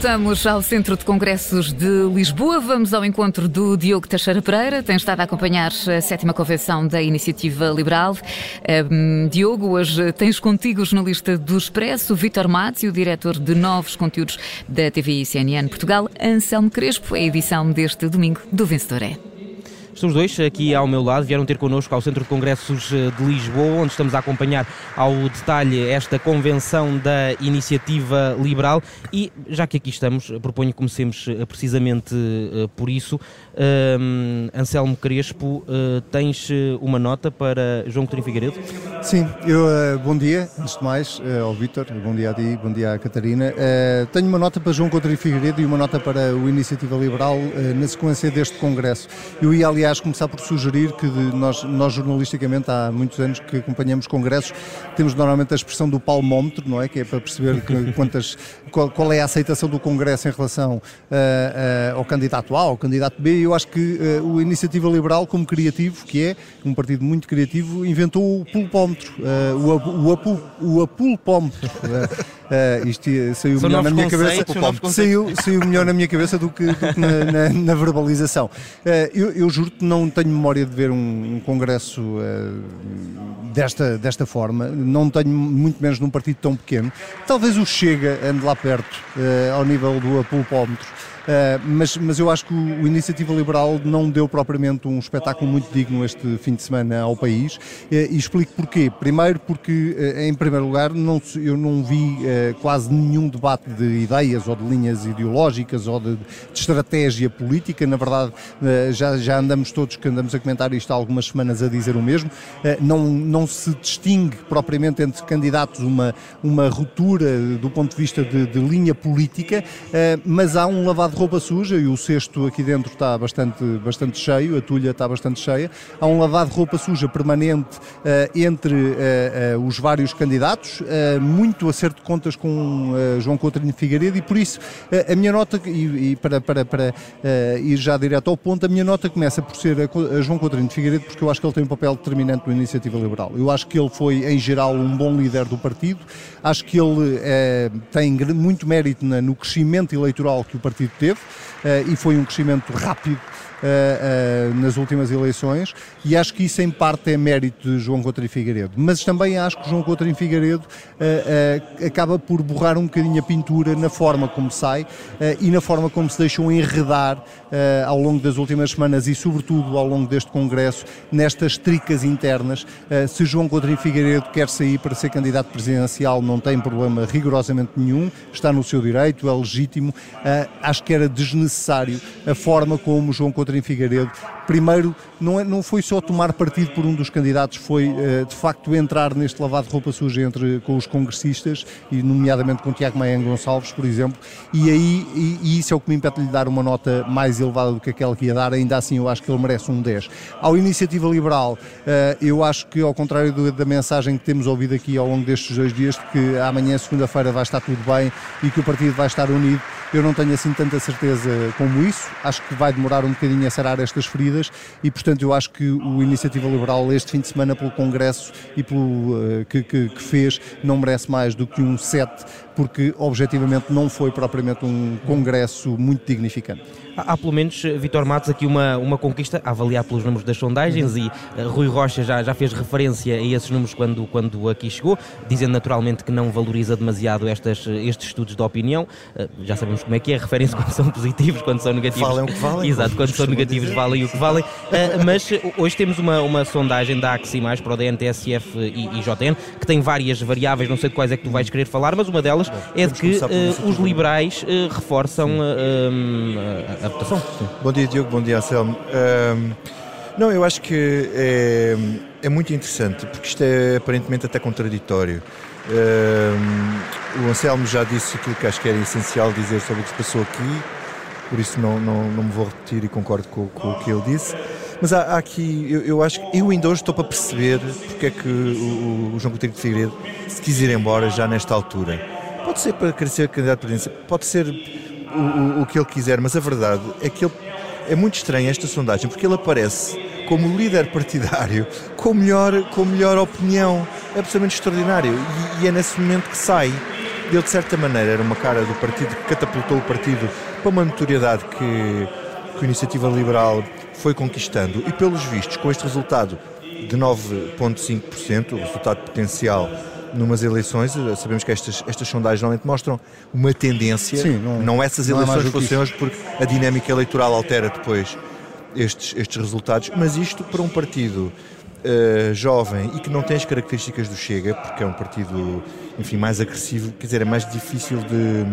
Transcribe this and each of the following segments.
Voltamos ao Centro de Congressos de Lisboa. Vamos ao encontro do Diogo Teixeira Pereira. Tem estado a acompanhar a sétima convenção da Iniciativa Liberal. Um, Diogo, hoje tens contigo o jornalista do Expresso, Vítor Matos, e o diretor de novos conteúdos da TVI CNN Portugal, Anselmo Crespo. É a edição deste domingo do Vencedor é. Os dois aqui ao meu lado, vieram ter connosco ao Centro de Congressos eh, de Lisboa, onde estamos a acompanhar ao detalhe esta convenção da Iniciativa Liberal e, já que aqui estamos, proponho que comecemos eh, precisamente eh, por isso. Um, Anselmo Crespo, uh, tens uma nota para João Coutinho Figueiredo? Sim, eu, uh, bom dia, antes de mais, uh, ao Vítor, bom dia a ti, bom dia à Catarina. tenho uma nota para João Coutinho Figueiredo e uma nota para o Iniciativa Liberal na sequência deste congresso. Eu ia, aliás, aliás, começar por sugerir que nós, nós, jornalisticamente, há muitos anos que acompanhamos congressos, temos normalmente a expressão do palmómetro, não é? Que é para perceber que, quantas, qual, qual, é a aceitação do Congresso em relação uh, uh, ao candidato A, ao candidato B. Eu acho que uh, o Iniciativa Liberal, como criativo, que é um partido muito criativo, inventou o pulpómetro, o, o, o apulpómetro. Uh, isto saiu São melhor na minha cabeça. Saiu, saiu melhor na minha cabeça do que, do que na, na, na, verbalização. Uh, eu, eu juro que não tenho memória de ver um, um congresso uh, desta, desta forma. Não tenho, muito menos num partido tão pequeno. Talvez o Chega ande lá perto, ao nível do apulpómetro. Uh, mas, mas eu acho que o, o, Iniciativa Liberal não deu propriamente um espetáculo muito digno este fim de semana ao país uh, e explico porquê. Primeiro porque, uh, em primeiro lugar, não, eu não vi quase nenhum debate de ideias ou de linhas ideológicas ou de, de estratégia política. Na verdade, já, já andamos todos que andamos a comentar isto há algumas semanas a dizer o mesmo. não, não se distingue propriamente entre candidatos uma, uma ruptura do ponto de vista de, de linha política, mas há um lavado de roupa suja e o cesto aqui dentro está bastante, bastante cheio, a tulha está bastante cheia. Há um lavado de roupa suja permanente uh, entre uh, uh, os vários candidatos, muito acerto de contas com João Coutinho Figueiredo e por isso a minha nota, e, e para, para, para ir já direto ao ponto, a minha nota começa por ser a, a João Coutinho Figueiredo porque eu acho que ele tem um papel determinante na Iniciativa Liberal. Eu acho que ele foi, em geral, um bom líder do partido, acho que ele tem muito mérito na, no crescimento eleitoral que o partido teve uh, e foi um crescimento rápido uh, uh, nas últimas eleições e acho que isso em parte é mérito de João Coutinho Figueiredo. Mas também acho que João Coutinho Figueiredo uh, acaba por borrar um bocadinho a pintura na forma como sai e na forma como se deixou enredar ao longo das últimas semanas e sobretudo ao longo deste Congresso nestas tricas internas. se João Coutinho Figueiredo quer sair para ser candidato presidencial não tem problema rigorosamente nenhum, está no seu direito, é legítimo. acho que era desnecessário a forma como João Coutinho em Figueiredo. Primeiro, não, é, não foi só tomar partido por um dos candidatos, foi uh, de facto entrar neste lavado de roupa suja entre, com os congressistas, e nomeadamente com Tiago Maia Gonçalves, por exemplo, e aí e, e isso é o que me impede de lhe dar uma nota mais elevada do que aquela que ia dar, ainda assim eu acho que ele merece um 10. Ao Iniciativa Liberal, uh, eu acho que ao contrário da mensagem que temos ouvido aqui ao longo destes dois dias, de que amanhã, segunda-feira, vai estar tudo bem e que o partido vai estar unido, eu não tenho assim tanta certeza como isso, acho que vai demorar um bocadinho a sarar estas feridas e, portanto, eu acho que o Iniciativa Liberal, este fim de semana, pelo Congresso e pelo uh, que, que, que, fez, não merece mais do que um 7, porque objetivamente não foi propriamente um Congresso muito dignificante há, há pelo menos, eh, Vitor Matos, aqui uma, uma conquista a avaliar pelos números das sondagens e uh, Rui Rocha já, já fez referência a esses números quando, quando aqui chegou, dizendo naturalmente que não valoriza demasiado estas, estes estudos de opinião. Uh, já sabemos como é que é, referem-se quando são positivos, quando são negativos. Valem o que valem. Exato, quando são negativos dizer. valem o que valem. Uh, mas hoje temos uma, uma sondagem da AXI mais para o DNTSF e, e JN, que tem várias variáveis, não sei de quais é que tu vais querer falar, mas uma delas é de que os liberais reforçam a Bom dia, Diogo. Bom dia, Anselmo. Um, não, eu acho que é, é, muito interessante, porque isto é aparentemente até contraditório. Um, o Anselmo já disse aquilo que acho que era essencial dizer sobre o que se passou aqui, por isso não, não, não me vou repetir e concordo com, com o que ele disse. Mas há, há aqui, eu, eu, acho que eu ainda hoje estou para perceber porque é que o, o João Coutinho de Figueiredo se quis ir embora já nesta altura. Pode ser para querer ser candidato a presidência, pode ser o, o, que ele quiser, mas a verdade é que ele, é muito estranha esta sondagem, porque ele aparece como líder partidário com melhor, com melhor opinião. É absolutamente extraordinário. E, e é nesse momento que sai. ele de certa maneira era uma cara do partido que catapultou o partido para uma notoriedade que, que a Iniciativa Liberal foi conquistando e pelos vistos com este resultado de 9,5%, o resultado potencial numas eleições, sabemos que estas, estas sondagens normalmente mostram uma tendência, Sim, não- não essas não eleições que fossem hoje, porque a dinâmica eleitoral altera depois estes, estes resultados, mas isto para um partido eh, jovem e que não tem as características do Chega, porque é um partido, enfim, mais agressivo, quer dizer, é mais difícil de,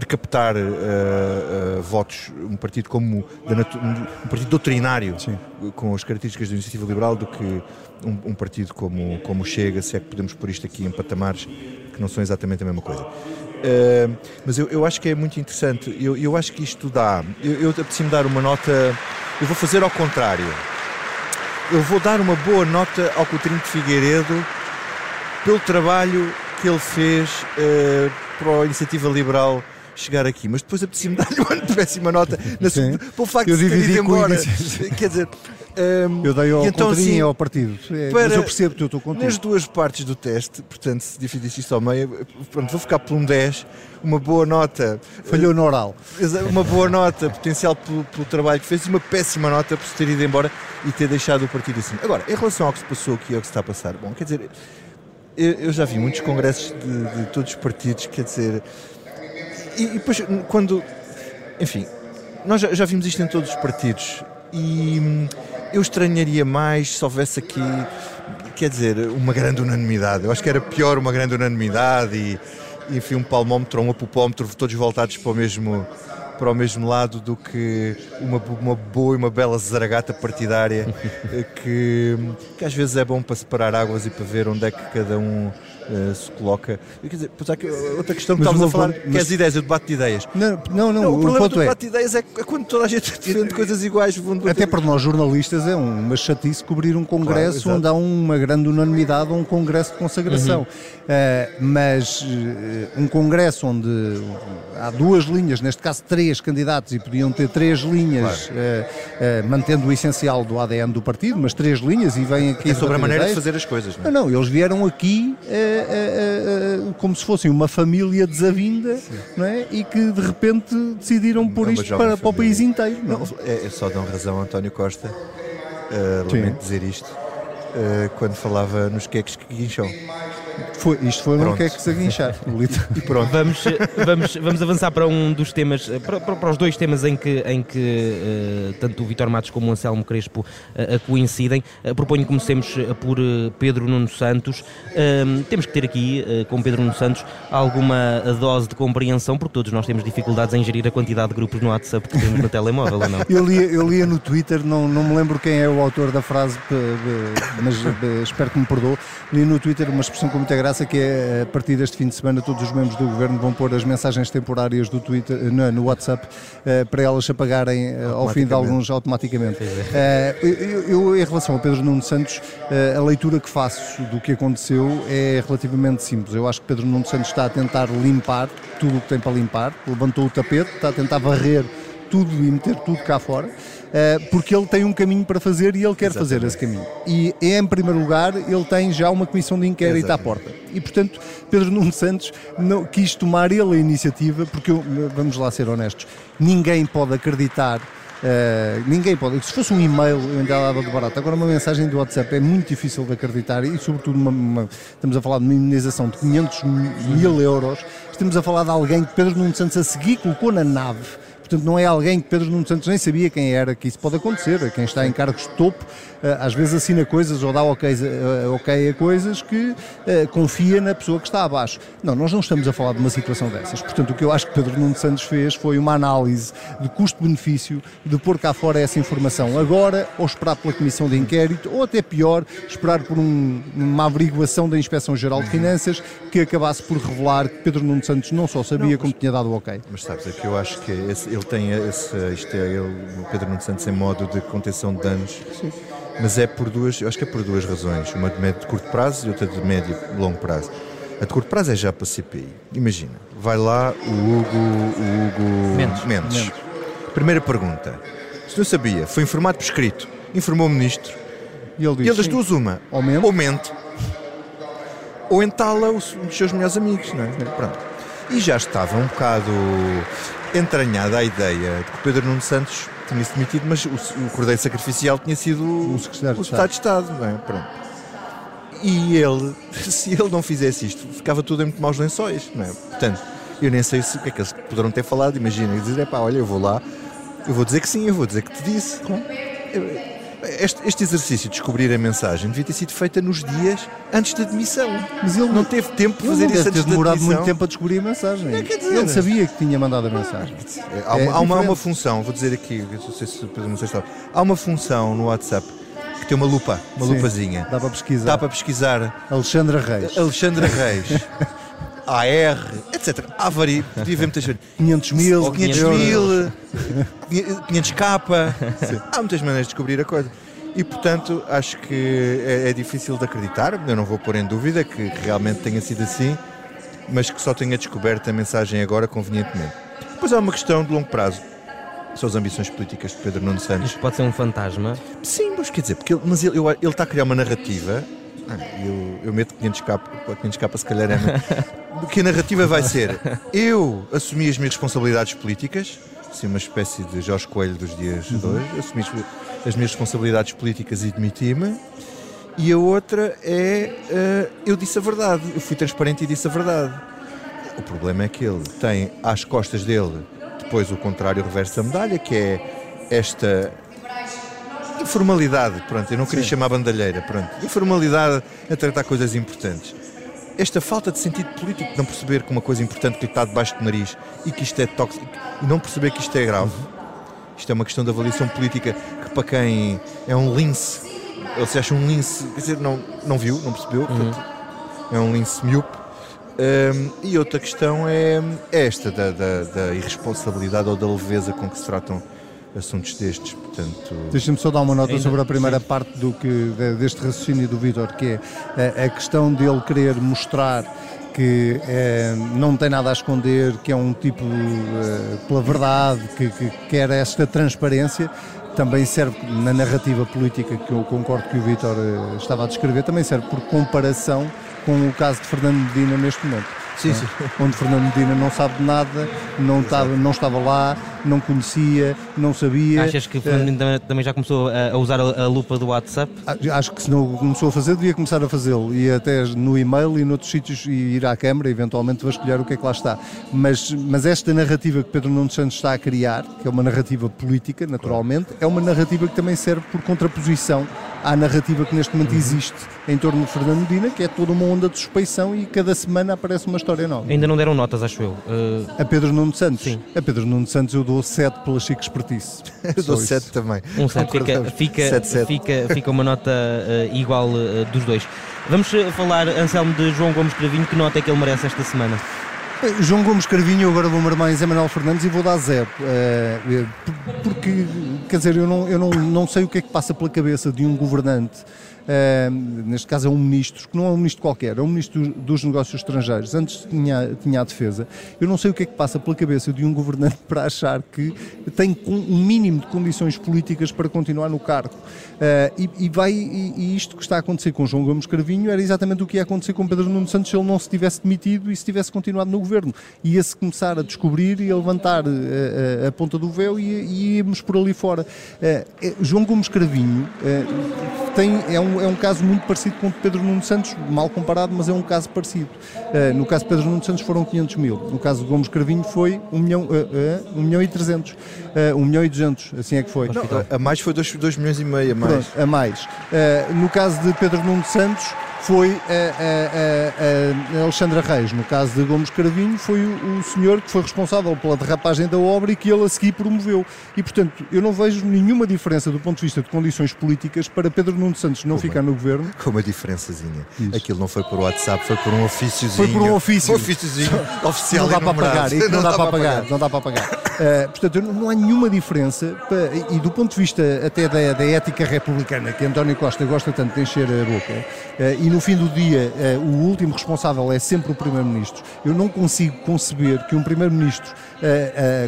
de captar eh, eh, votos, um partido como um partido doutrinário, Sim. com as características da iniciativa liberal, do que um, um partido como, como Chega, se é que podemos pôr isto aqui em patamares que não são exatamente a mesma coisa. Uh, mas eu, eu acho que é muito interessante. Eu, eu acho que isto dá. Eu, eu apeteci-me dar uma nota. Eu vou fazer ao contrário. Eu vou dar uma boa nota ao Coutinho de Figueiredo pelo trabalho que ele fez uh, para a Iniciativa Liberal chegar aqui, mas depois apetecia-me dar-lhe uma péssima nota na pelo facto Eu de ter ido embora. Quer dizer, um, Eu dei ao então, assim, ao partido. É, para- mas eu percebo que eu estou contigo. nas duas partes do teste, portanto, se dividisse isto ao meio, pronto, vou ficar por um 10, uma boa nota, Falhou no oral. uma boa nota potencial pelo, pelo trabalho que fez e uma péssima nota por se ter ido embora e ter deixado o partido assim. Agora, em relação ao que se passou aqui e ao que se está a passar, bom, quer dizer, eu, eu já vi muitos congressos de, de todos os partidos, quer dizer, e, e depois quando, enfim, nós já, já vimos isto em todos os partidos e hum, eu estranharia mais se houvesse aqui, quer dizer, uma grande unanimidade. Eu acho que era pior uma grande unanimidade e, e, enfim, um palmómetro ou um apopómetro, todos voltados para o mesmo para o mesmo lado do que uma, uma boa e uma bela zaragata partidária eh, que, que às vezes é bom para separar águas e para ver onde é que cada um eh, se coloca. Quer dizer, pois há aqui outra questão que Mas estávamos a falar, boa- que é mas- as ideias, o debate de ideias. Não, não, não, Não, o o problema do é. debate de ideias é, que- é quando toda a gente defende coisas iguais. vão- Até para nós jornalistas é uma chatice cobrir um congresso Claro, onde há uma grande unanimidade ou um congresso de consagração. Eh, mas eh, um congresso onde há duas linhas, neste caso três candidatos, e podiam ter três linhas, eh, mantendo o essencial do ADN do partido, mas três linhas e vêm aqui É sobre a maneira de ideias. fazer as coisas. Não é? Não, não, eles vieram aqui eh, eh, eh, como se fossem uma família desavinda não é? e que de repente decidiram pôr É isto para, para o país inteiro. Não? Não, é, é só dão razão António Costa, uh, lamento dizer isto, uh, quando falava nos queques que guincham. Foi, isto foi um Pronto. que é que se aguinchar. E pronto. Vamos, vamos, vamos avançar para um dos temas, eh, para, para- para os dois temas em que, em que eh, tanto o Vitor Matos como o Anselmo Crespo eh, eh, coincidem. Eh, proponho que comecemos eh, por eh, Pedro Nuno Santos. Ahm, temos que ter aqui, eh, com Pedro Nuno Santos, alguma dose de compreensão, porque todos nós temos dificuldades em gerir a quantidade de grupos no WhatsApp que temos no telemóvel, ou não? Eu lia, eu lia no Twitter, não, não me lembro quem é o autor da frase, mas eh, espero que me perdoe. Li no Twitter uma expressão com muita graça que é a partir deste fim de semana todos os membros do governo vão pôr as mensagens temporárias do Twitter eh, no, no WhatsApp eh, para elas se apagarem eh, ao fim de alguns automaticamente. Eh, eu, eu, em relação ao Pedro Nuno Santos, eh, a leitura que faço do que aconteceu é relativamente simples. Eu acho que Pedro Nuno Santos está a tentar limpar tudo o que tem para limpar, levantou o tapete, está a tentar varrer tudo e meter tudo cá fora, eh, porque ele tem um caminho para fazer e ele quer fazer esse caminho. E em primeiro lugar, ele tem já uma comissão de inquérito à Exatamente. porta. E portanto, Pedro Nuno Santos não quis tomar ele a iniciativa, porque eu- vamos lá ser honestos, ninguém pode acreditar. eh, ninguém pode. Se fosse um e-mail, eu ainda dava de barato. Agora, uma mensagem do WhatsApp é muito difícil de acreditar e, sobretudo, uma- uma- estamos a falar de uma indenização de 500 mil euros. Estamos a falar de alguém que Pedro Nuno Santos a seguir colocou na nave. Portanto, não é alguém que Pedro Nuno Santos nem sabia quem era, que isso pode acontecer. Quem está em cargos de topo, eh, às vezes assina coisas ou dá ok, eh, ok a coisas que eh, confia na pessoa que está abaixo. Não, nós não estamos a falar de uma situação dessas. Portanto, o que eu acho que Pedro Nuno Santos fez foi uma análise de custo-benefício de pôr cá fora essa informação agora, ou esperar pela comissão de inquérito, ou até pior, esperar por um- uma averiguação da Inspeção-Geral de Finanças que acabasse por revelar que Pedro Nuno Santos não só sabia como tinha dado o ok. Mas sabes, é que eu acho que esse- ele tem esse, isto é ele, o Pedro Nuno Santos em modo de contenção de danos, mas é por duas, eu acho que é por duas razões, uma de, médio, de curto prazo e outra de médio e longo prazo. A de curto prazo é já para a CPI. Imagina, vai lá o Hugo, o Hugo Mendes. Mendes. Primeira pergunta. Se não sabia, foi informado por escrito, informou o ministro, E ele e diz, ele das "Sim." duas uma, Ou mente. ou mente, ou entala os- um dos seus melhores amigos, não é? Pronto. E já estava um bocado entranhada a ideia de que Pedro Nuno Santos tinha se demitido, mas o, o Cordeiro Sacrificial tinha sido o, secretário o Estado de Estado. É? Pronto. E ele, se ele não fizesse isto, ficava tudo em muito maus lençóis. Não é? Portanto, eu nem sei se, o que é que eles poderão ter falado. Imagina, dizer: é pá, olha, eu vou lá, eu vou dizer que sim, eu vou dizer que te disse. Eu, este, este, exercício de descobrir a mensagem devia ter sido feita nos dias antes da demissão. Mas ele não teve tempo de fazer isso antes ter demorado muito tempo a descobrir a mensagem. É, ele sabia que tinha mandado a mensagem. É, há, é há, uma, há, uma, função, vou dizer aqui, não sei se não sei se há uma função no WhatsApp que tem uma lupa, uma Sim, lupazinha. Dá para pesquisar. Dá para pesquisar. Alexandra Reis. Alexandra Reis. AR, etc. Há vari... Podia ver muitas 500 mil, ou 500 mil, 500 capa. Há muitas maneiras de descobrir a coisa. E portanto acho que é, é, difícil de acreditar. Eu não vou pôr em dúvida que realmente tenha sido assim, mas que só tenha descoberto a mensagem agora convenientemente. Depois há uma questão de longo prazo. São as ambições políticas de Pedro Nuno Santos. Isto pode ser um fantasma? Sim, mas quer dizer, porque ele, mas ele, ele está a criar uma narrativa. Eu, eu meto 500 capas, 500 capas se calhar é que a narrativa vai ser eu assumi as minhas responsabilidades políticas, assim uma espécie de Jorge Coelho dos dias de uhum. hoje, assumi as minhas responsabilidades políticas e demiti-me. E a outra é uh, eu disse a verdade, eu fui transparente e disse a verdade. O problema é que ele tem às costas dele depois o contrário, o reverso da medalha, que é esta informalidade, pronto, eu não queria Sim. chamar bandalheira, pronto, informalidade a tratar coisas importantes esta falta de sentido político, de não perceber que uma coisa importante que lhe está debaixo do nariz e que isto é tóxico e não perceber que isto é grave. Isto é uma questão de avaliação política que para quem é um lince, ou se acha um lince, quer dizer, não, não viu, não percebeu, uhum. portanto, é um lince miúpe. Um, e outra questão é, é esta da, da, da irresponsabilidade ou da leveza com que se tratam assuntos destes, portanto... Deixa-me só dar uma nota Ainda, sobre a primeira sim. parte do que, deste raciocínio do Vitor, que é a, a, questão dele querer mostrar que é, não tem nada a esconder, que é um tipo é, pela verdade, que, que quer esta transparência, também serve na narrativa política que eu concordo que o Vitor eh, estava a descrever, também serve por comparação com o caso de Fernando Medina neste momento. Sim, sim. Onde Fernando Medina não sabe de nada, não estava, não estava lá, não conhecia, não sabia. Achas que Fernando eh, Medina também já começou a, usar a, lupa do WhatsApp? Acho que se não começou a fazer, devia começar a fazê-lo. E até no e-mail e noutros sítios e ir à Câmara, eventualmente vasculhar o que é que lá está. Mas, mas esta narrativa que Pedro Nuno Santos está a criar, que é uma narrativa política, naturalmente, é uma narrativa que também serve por contraposição à narrativa que neste momento existe em torno de Fernando Medina, que é toda uma onda de suspeição e cada semana aparece uma história nova. Ainda não deram notas, acho eu. Uh... A Pedro Nuno Santos? Sim. A Pedro Nuno Santos eu dou 7 pela chique expertise. eu dou 7 também. Um 7, fica, fica, 7, 7. Fica, fica uma nota uh, igual uh, dos dois. Vamos falar, Anselmo, de João Gomes Cravinho, que nota é que ele merece esta semana? João Gomes Carvinho, agora vou marmar em Zé Manuel Fernandes e vou dar zero. porque, quer dizer, eu, não, eu não, não sei o que é que passa pela cabeça de um governante uh, neste caso é um ministro, que não é um ministro qualquer, é um ministro dos negócios estrangeiros, antes tinha, tinha a defesa. Eu não sei o que é que passa pela cabeça de um governante para achar que tem um mínimo de condições políticas para continuar no cargo. Uh, e, e, vai, e, e, isto que está a acontecer com João Gomes Carvinho era exatamente o que ia acontecer com Pedro Nuno Santos se ele não se tivesse demitido e se tivesse continuado no governo. Ia-se começar a descobrir e a levantar a, eh, a, a ponta do véu e, íamos por ali fora. Uh, João Gomes Carvinho tem, é, um, é um caso muito parecido com o de Pedro Nuno Santos, mal comparado, mas é um caso parecido. Uh, no caso de Pedro Nuno Santos foram 500 mil, no caso de Gomes Carvinho foi 1 milhão, uh, uh, 1 milhão e 300, uh, 1 milhão e 200, assim é que foi. Não, a mais foi 2, 2 milhões e meio, a mais. Pronto, a mais. no caso de Pedro Nuno Santos foi a, a, a, Alexandra Reis. No caso de Gomes Caravinho, foi o, o, senhor que foi responsável pela derrapagem da obra e que ele a seguir promoveu. E, portanto, eu não vejo nenhuma diferença do ponto de vista de condições políticas para Pedro Nuno Santos não ficar no governo. Com uma diferençazinha. Isso. Aquilo não foi por WhatsApp, foi por um ofíciozinho. Foi por um ofício. Um ofíciozinho oficial não dá para pagar. Não, não, dá, para pagar. Não dá para pagar. Uh, portanto, não há nenhuma diferença. Para, e do ponto de vista até da, da, ética republicana, que António Costa gosta tanto de encher a boca, uh, e no fim do dia uh, o último responsável é sempre o Primeiro-Ministro, eu não consigo conceber que um Primeiro-Ministro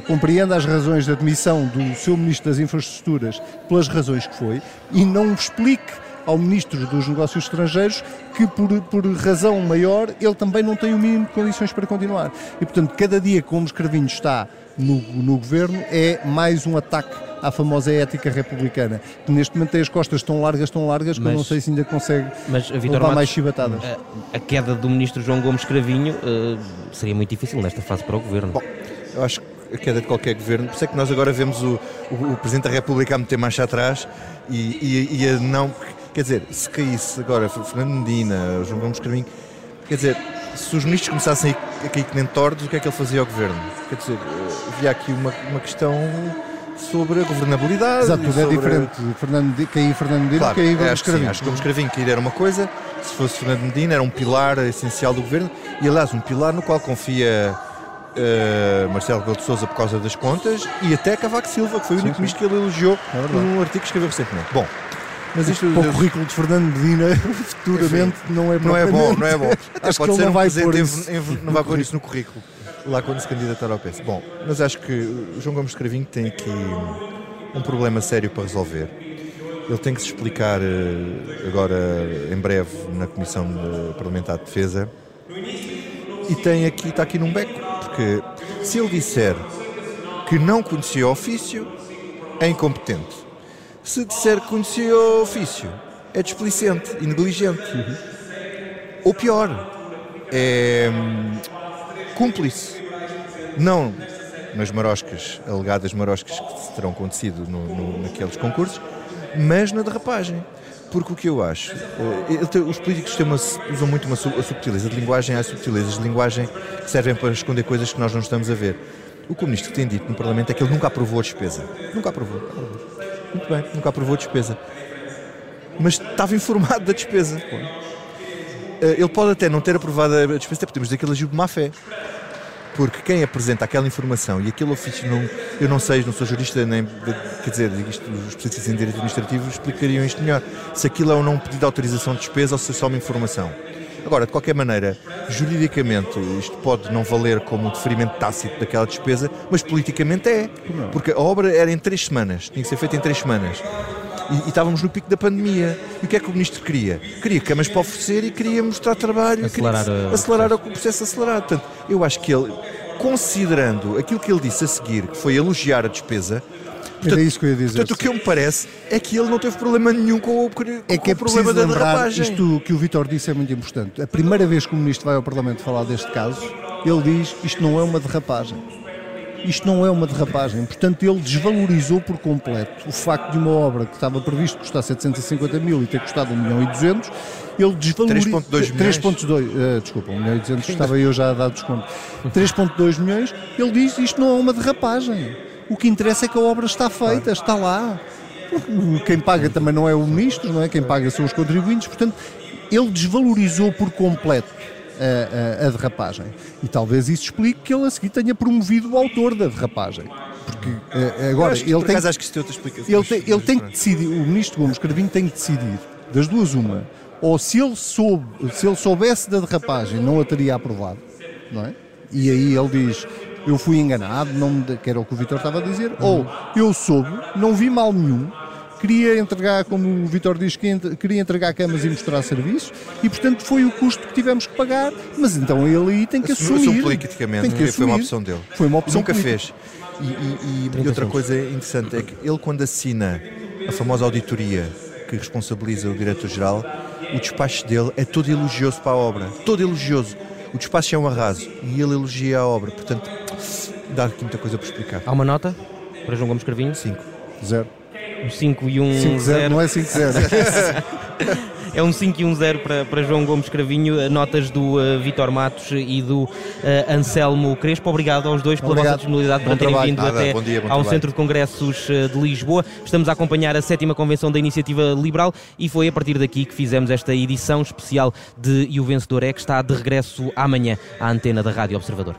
compreenda as razões da demissão do seu Ministro das Infraestruturas pelas razões que foi e não explique ao Ministro dos Negócios Estrangeiros que, por, por razão maior, ele também não tem o mínimo de condições para continuar. E, portanto, cada dia que o Gomes Cravinho está no, no governo é mais um ataque à famosa ética republicana, que neste momento tem as costas tão largas, tão largas, que Mas- eu não sei se ainda consegue Mas, Vitor levar Matos, mais chibatadas. a, a queda do ministro João Gomes Cravinho eh, seria muito difícil nesta fase para o governo. Bom, eu acho que a queda de qualquer governo, por isso é que nós agora vemos o, o- o Presidente da República a meter marcha atrás e, e- e a não. Quer dizer, se caísse agora Fernando Medina, João Gomes Cravinho, quer dizer, se os ministros começassem a cair que nem tordos, o que é que ele fazia ao governo? Quer dizer, eh, havia aqui uma, uma questão sobre a governabilidade. Exato, tudo é diferente. Fernando, Di- cair Fernando Medina, Claro, cair Gomes acho que sim, Cravinho. acho que Gomes Cravinho cair era uma coisa, se fosse Fernando Medina era um pilar essencial do governo e aliás um pilar no qual confia eh, Marcelo Rebelo de Sousa por causa das contas e até Cavaco Silva, que foi o único ministro que ele elogiou É num artigo que escreveu recentemente. Bom, mas isto Para o currículo de Fernando Medina, futuramente, não é não é bom, não é bom. Acho que pode ele ser não vai pôr em- isso em- não vai pôr isso no currículo lá quando se candidatar ao PS. Bom, mas acho que o João Gomes Cravinho tem aqui um problema sério para resolver. Ele tem que se explicar eh, agora em breve na Comissão de Parlamentar de Defesa e tem aqui, está aqui num beco, porque se ele disser que não conhecia o ofício, é incompetente. Se disser que conhecia o ofício, é displicente e negligente. Ou pior, é hum, cúmplice. Não nas maroscas, alegadas maroscas que terão acontecido no, no- naqueles concursos, mas na derrapagem. Porque o que eu acho, eh, os políticos uma- usam muito uma, a subtileza de linguagem, há subtilezas de linguagem que servem para esconder coisas que nós não estamos a ver. O que o ministro tem dito no Parlamento é que ele nunca aprovou a despesa. Nunca aprovou. Muito bem, nunca aprovou a despesa. Mas estava informado da despesa. Ele pode até não ter aprovado a despesa, até podemos dizer que ele agiu de má fé. Porque quem apresenta aquela informação e aquele ofício, não, eu não sei, não sou jurista, nem, quer dizer, isto, os especialistas em direito administrativo explicariam isto melhor. Se aquilo é ou não um pedido de autorização de despesa ou se é só uma informação. Agora, de qualquer maneira, juridicamente isto pode não valer como um deferimento tácito daquela despesa, mas politicamente é. Porque a obra era em três semanas, tinha que ser feita em três semanas. E, e estávamos no pico da pandemia. E o que é que o ministro queria? Queria camas para oferecer e queria mostrar trabalho, Acelerar queria o acelerar o processo acelerado. Portanto, eu acho que ele, considerando aquilo que ele disse a seguir, que foi elogiar a despesa, Era isso que eu ia dizer. portanto, o que eu me parece é que ele não teve problema nenhum com o, com É que é o problema preciso da lembrar, derrapagem. isto que o Vitor disse é muito importante. A primeira vez que o Ministro vai ao Parlamento falar deste caso, ele diz isto não é uma derrapagem. Isto não é uma derrapagem. Portanto, ele desvalorizou por completo o facto de uma obra que estava previsto custar 750 mil e ter custado 1 milhão e 200, ele desvalorizou... 3,2 milhões. 3,2, eh, desculpa, 1 milhão e 200 estava eu já a dar desconto. 3,2 milhões, ele diz isto não é uma derrapagem. O que interessa é que a obra está feita, está lá. Quem paga também não é o ministro, não é? Quem paga são os contribuintes, portanto, ele desvalorizou por completo a, a- a derrapagem. E talvez isso explique que ele a seguir tenha promovido o autor da derrapagem. Porque eh, Eu agora que, ele por tem, acaso, que isso tem explicação. ele, tem, ele tem que decidir, o ministro Gomes Cravinho tem que decidir, das duas uma, ou se ele, soube, se ele soubesse da derrapagem não a teria aprovado, não é? E aí ele diz, eu fui enganado, não me, que era o que o Vitor estava a dizer, ou eu soube, não vi mal nenhum, queria entregar, como o Vitor diz, queria entregar camas e mostrar serviços, e portanto foi o custo que tivemos que pagar, mas então ele aí tem que assumir. assumiu politicamente, tem que foi uma assumir. opção dele. Foi uma opção Nunca política. fez. E, e- e- e outra coisa interessante é que ele, quando assina a famosa auditoria que responsabiliza o diretor-geral, o despacho dele é todo elogioso para a obra. Todo elogioso. O despacho é um arraso e ele elogia a obra. Portanto, dá aqui muita coisa para explicar. Há uma nota para João Gomes Cravinho? 5. Zero. Um 5 e um 5-0, 0. não é 5-0. É um 5 e um 0 para, para João Gomes Cravinho. Notas do uh, Vitor Matos e do uh, Anselmo Crespo. Obrigado aos dois pela Obrigado. vossa disponibilidade Bom para terem trabalho. vindo Nada, até bom dia, bom ao trabalho. Centro de Congressos uh, de Lisboa. Estamos a acompanhar a sétima convenção da Iniciativa Liberal e foi a partir daqui que fizemos esta edição especial de E o Vencedor é que está de regresso amanhã à antena da Rádio Observador.